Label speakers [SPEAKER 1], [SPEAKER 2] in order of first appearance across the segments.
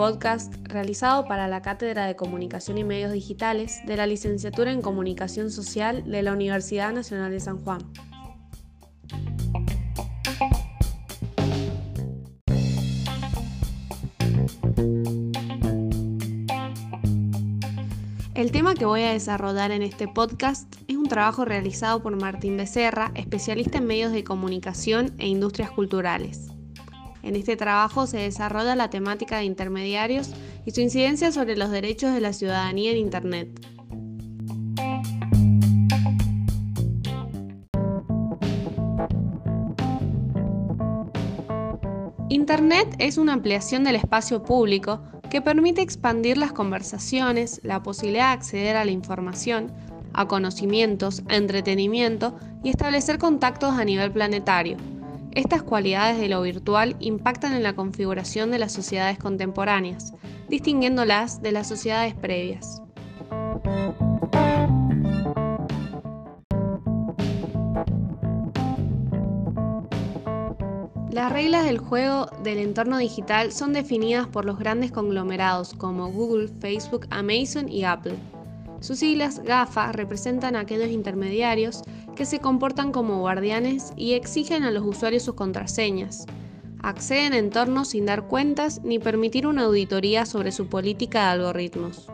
[SPEAKER 1] podcast realizado para la Cátedra de Comunicación y Medios Digitales de la Licenciatura en Comunicación Social de la Universidad Nacional de San Juan. El tema que voy a desarrollar en este podcast es un trabajo realizado por Martín Becerra, especialista en medios de comunicación e industrias culturales. En este trabajo se desarrolla la temática de intermediarios y su incidencia sobre los derechos de la ciudadanía en Internet. Internet es una ampliación del espacio público que permite expandir las conversaciones, la posibilidad de acceder a la información, a conocimientos, a entretenimiento y establecer contactos a nivel planetario. Estas cualidades de lo virtual impactan en la configuración de las sociedades contemporáneas, distinguiéndolas de las sociedades previas. Las reglas del juego del entorno digital son definidas por los grandes conglomerados como Google, Facebook, Amazon y Apple. Sus siglas GAFA representan a aquellos intermediarios que se comportan como guardianes y exigen a los usuarios sus contraseñas. Acceden a entornos sin dar cuentas ni permitir una auditoría sobre su política de algoritmos.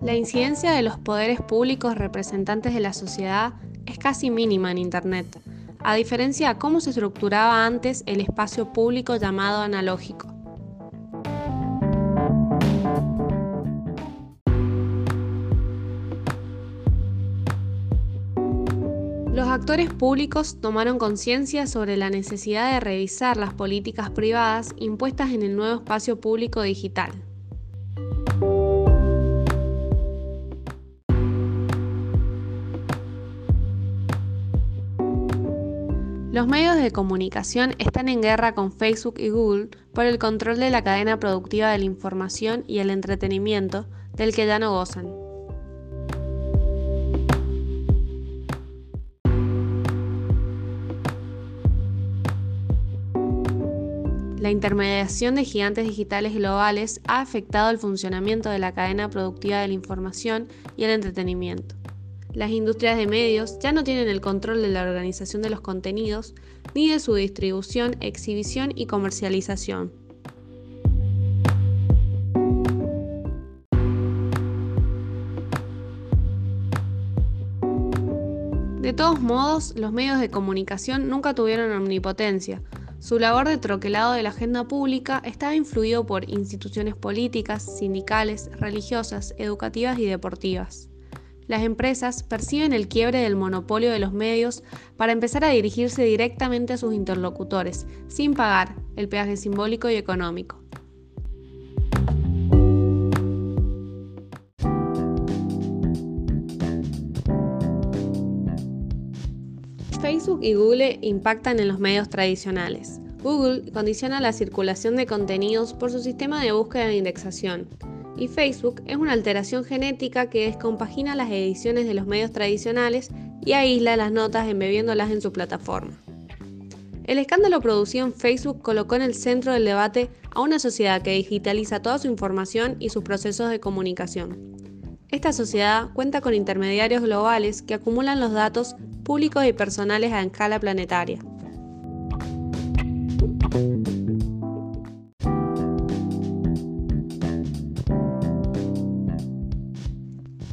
[SPEAKER 1] La incidencia de los poderes públicos representantes de la sociedad es casi mínima en Internet, a diferencia de cómo se estructuraba antes el espacio público llamado analógico. Actores públicos tomaron conciencia sobre la necesidad de revisar las políticas privadas impuestas en el nuevo espacio público digital. Los medios de comunicación están en guerra con Facebook y Google por el control de la cadena productiva de la información y el entretenimiento del que ya no gozan. La intermediación de gigantes digitales globales ha afectado el funcionamiento de la cadena productiva de la información y el entretenimiento. Las industrias de medios ya no tienen el control de la organización de los contenidos ni de su distribución, exhibición y comercialización. De todos modos, los medios de comunicación nunca tuvieron omnipotencia. Su labor de troquelado de la agenda pública estaba influido por instituciones políticas, sindicales, religiosas, educativas y deportivas las empresas perciben el quiebre del monopolio de los medios para empezar a dirigirse directamente a sus interlocutores, sin pagar el peaje simbólico y económico. Y Google impactan en los medios tradicionales. Google condiciona la circulación de contenidos por su sistema de búsqueda de indexación y Facebook es una alteración genética que descompagina las ediciones de los medios tradicionales y aísla las notas embebiéndolas en su plataforma. El escándalo producido en Facebook colocó en el centro del debate a una sociedad que digitaliza toda su información y sus procesos de comunicación. Esta sociedad cuenta con intermediarios globales que acumulan los datos públicos y personales a escala planetaria.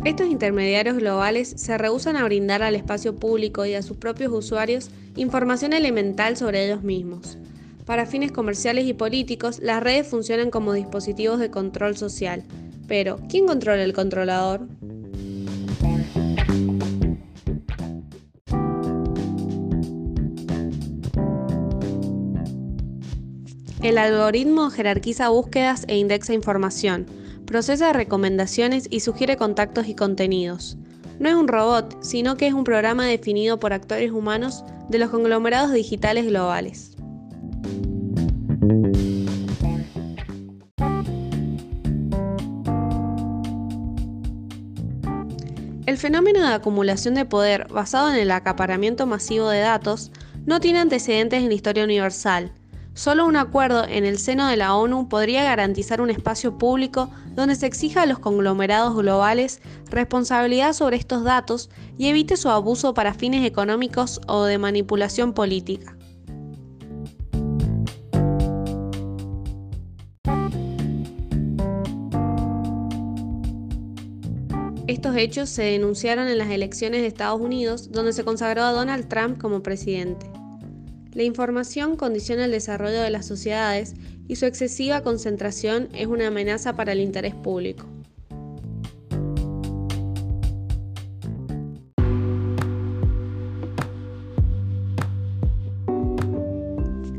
[SPEAKER 1] Estos intermediarios globales se rehusan a brindar al espacio público y a sus propios usuarios información elemental sobre ellos mismos. Para fines comerciales y políticos, las redes funcionan como dispositivos de control social. Pero, ¿quién controla el controlador? El algoritmo jerarquiza búsquedas e indexa información procesa recomendaciones y sugiere contactos y contenidos. No es un robot, sino que es un programa definido por actores humanos de los conglomerados digitales globales. El fenómeno de acumulación de poder basado en el acaparamiento masivo de datos no tiene antecedentes en la historia universal. Solo un acuerdo en el seno de la ONU podría garantizar un espacio público donde se exija a los conglomerados globales responsabilidad sobre estos datos y evite su abuso para fines económicos o de manipulación política. Estos hechos se denunciaron en las elecciones de Estados Unidos, donde se consagró a Donald Trump como presidente. La información condiciona el desarrollo de las sociedades y su excesiva concentración es una amenaza para el interés público.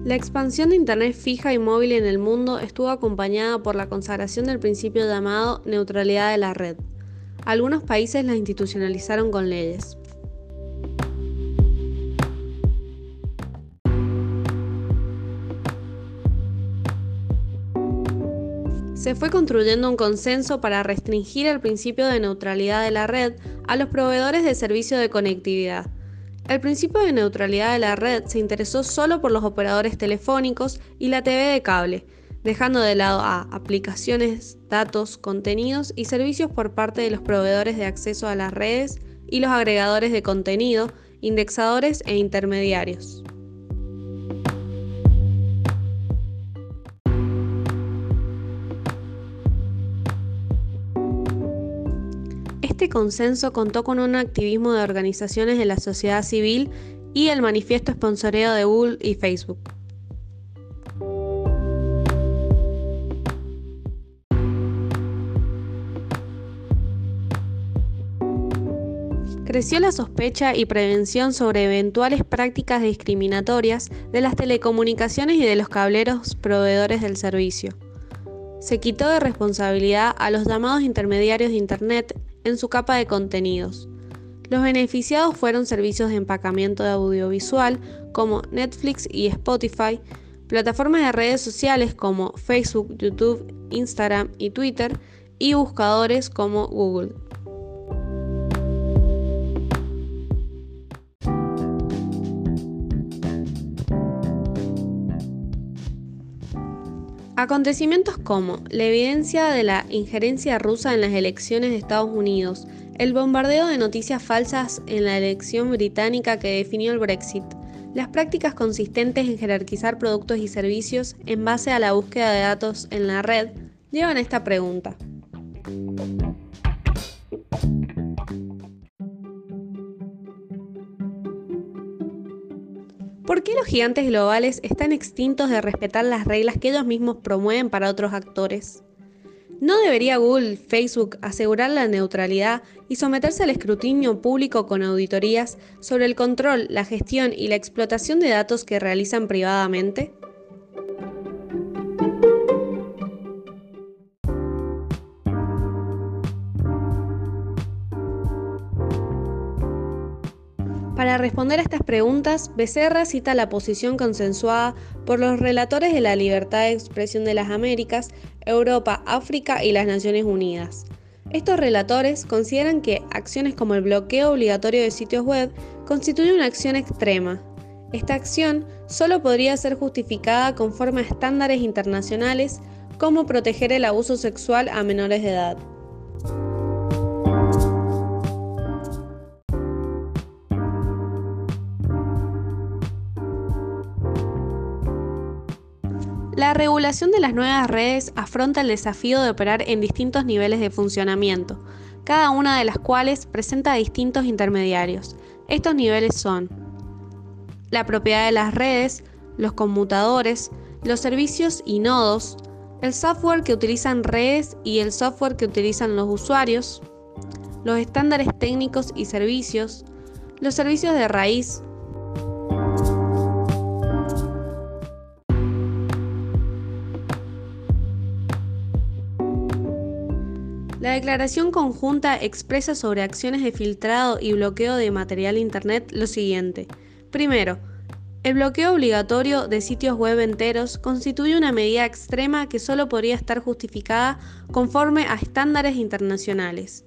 [SPEAKER 1] La expansión de Internet fija y móvil en el mundo estuvo acompañada por la consagración del principio llamado neutralidad de la red. Algunos países la institucionalizaron con leyes. Se fue construyendo un consenso para restringir el principio de neutralidad de la red a los proveedores de servicio de conectividad. El principio de neutralidad de la red se interesó solo por los operadores telefónicos y la TV de cable, dejando de lado a aplicaciones, datos, contenidos y servicios por parte de los proveedores de acceso a las redes y los agregadores de contenido, indexadores e intermediarios. Este consenso contó con un activismo de organizaciones de la sociedad civil y el manifiesto esponsoreo de Google y Facebook. Creció la sospecha y prevención sobre eventuales prácticas discriminatorias de las telecomunicaciones y de los cableros proveedores del servicio. Se quitó de responsabilidad a los llamados intermediarios de Internet en su capa de contenidos. Los beneficiados fueron servicios de empacamiento de audiovisual como Netflix y Spotify, plataformas de redes sociales como Facebook, YouTube, Instagram y Twitter, y buscadores como Google. Acontecimientos como la evidencia de la injerencia rusa en las elecciones de Estados Unidos, el bombardeo de noticias falsas en la elección británica que definió el Brexit, las prácticas consistentes en jerarquizar productos y servicios en base a la búsqueda de datos en la red, llevan a esta pregunta. ¿Por qué los gigantes globales están extintos de respetar las reglas que ellos mismos promueven para otros actores? ¿No debería Google, Facebook asegurar la neutralidad y someterse al escrutinio público con auditorías sobre el control, la gestión y la explotación de datos que realizan privadamente? Para responder a estas preguntas, Becerra cita la posición consensuada por los relatores de la libertad de expresión de las Américas, Europa, África y las Naciones Unidas. Estos relatores consideran que acciones como el bloqueo obligatorio de sitios web constituyen una acción extrema. Esta acción solo podría ser justificada conforme a estándares internacionales como proteger el abuso sexual a menores de edad. La regulación de las nuevas redes afronta el desafío de operar en distintos niveles de funcionamiento, cada una de las cuales presenta distintos intermediarios. Estos niveles son la propiedad de las redes, los conmutadores, los servicios y nodos, el software que utilizan redes y el software que utilizan los usuarios, los estándares técnicos y servicios, los servicios de raíz, declaración conjunta expresa sobre acciones de filtrado y bloqueo de material Internet lo siguiente. Primero, el bloqueo obligatorio de sitios web enteros constituye una medida extrema que solo podría estar justificada conforme a estándares internacionales.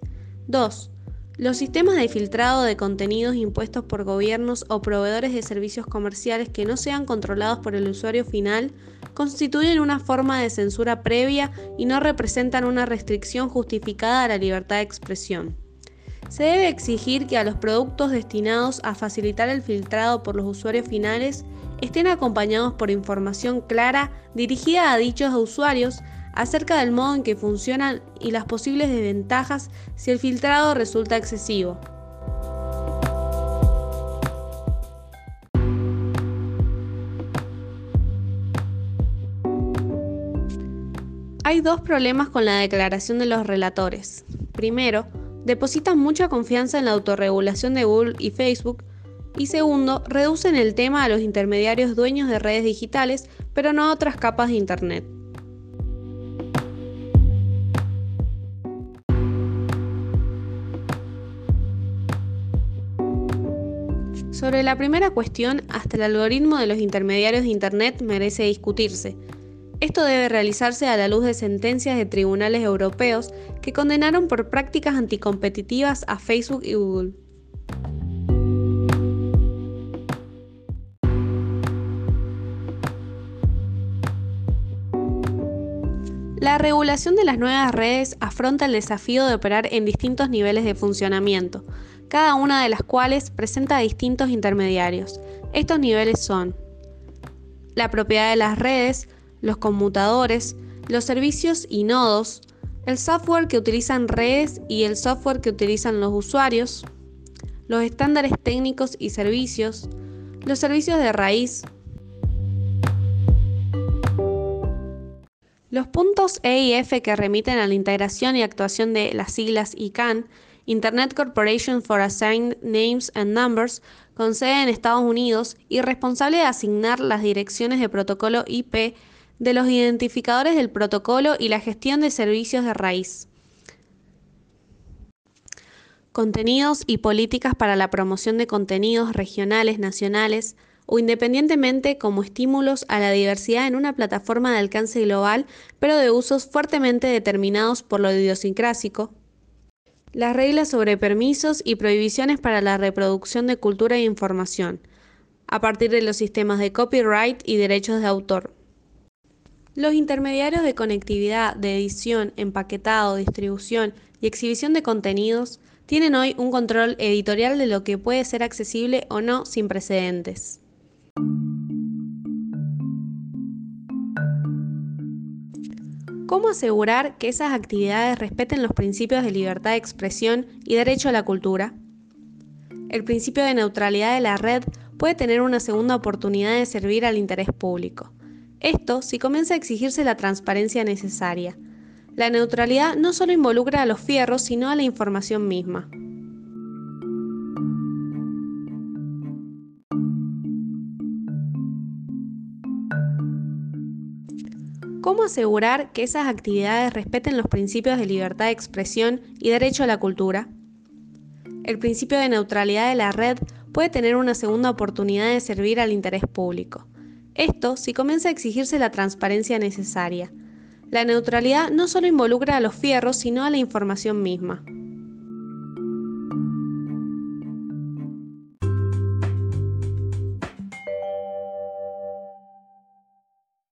[SPEAKER 1] 2. Los sistemas de filtrado de contenidos impuestos por gobiernos o proveedores de servicios comerciales que no sean controlados por el usuario final constituyen una forma de censura previa y no representan una restricción justificada a la libertad de expresión. Se debe exigir que a los productos destinados a facilitar el filtrado por los usuarios finales estén acompañados por información clara dirigida a dichos usuarios acerca del modo en que funcionan y las posibles desventajas si el filtrado resulta excesivo. Hay dos problemas con la declaración de los relatores. Primero, depositan mucha confianza en la autorregulación de Google y Facebook. Y segundo, reducen el tema a los intermediarios dueños de redes digitales, pero no a otras capas de Internet. Sobre la primera cuestión, hasta el algoritmo de los intermediarios de Internet merece discutirse. Esto debe realizarse a la luz de sentencias de tribunales europeos que condenaron por prácticas anticompetitivas a Facebook y Google. La regulación de las nuevas redes afronta el desafío de operar en distintos niveles de funcionamiento, cada una de las cuales presenta distintos intermediarios. Estos niveles son la propiedad de las redes, los conmutadores, los servicios y nodos, el software que utilizan redes y el software que utilizan los usuarios, los estándares técnicos y servicios, los servicios de raíz, Los puntos E y F que remiten a la integración y actuación de las siglas ICANN Internet Corporation for Assigned Names and Numbers, con sede en Estados Unidos y responsable de asignar las direcciones de protocolo IP de los identificadores del protocolo y la gestión de servicios de raíz. Contenidos y políticas para la promoción de contenidos regionales, nacionales o independientemente como estímulos a la diversidad en una plataforma de alcance global, pero de usos fuertemente determinados por lo idiosincrásico, las reglas sobre permisos y prohibiciones para la reproducción de cultura e información, a partir de los sistemas de copyright y derechos de autor. Los intermediarios de conectividad, de edición, empaquetado, distribución y exhibición de contenidos tienen hoy un control editorial de lo que puede ser accesible o no sin precedentes. ¿Cómo asegurar que esas actividades respeten los principios de libertad de expresión y derecho a la cultura? El principio de neutralidad de la red puede tener una segunda oportunidad de servir al interés público. Esto si comienza a exigirse la transparencia necesaria. La neutralidad no solo involucra a los fierros, sino a la información misma. ¿Cómo asegurar que esas actividades respeten los principios de libertad de expresión y derecho a la cultura? El principio de neutralidad de la red puede tener una segunda oportunidad de servir al interés público. Esto si comienza a exigirse la transparencia necesaria. La neutralidad no solo involucra a los fierros, sino a la información misma.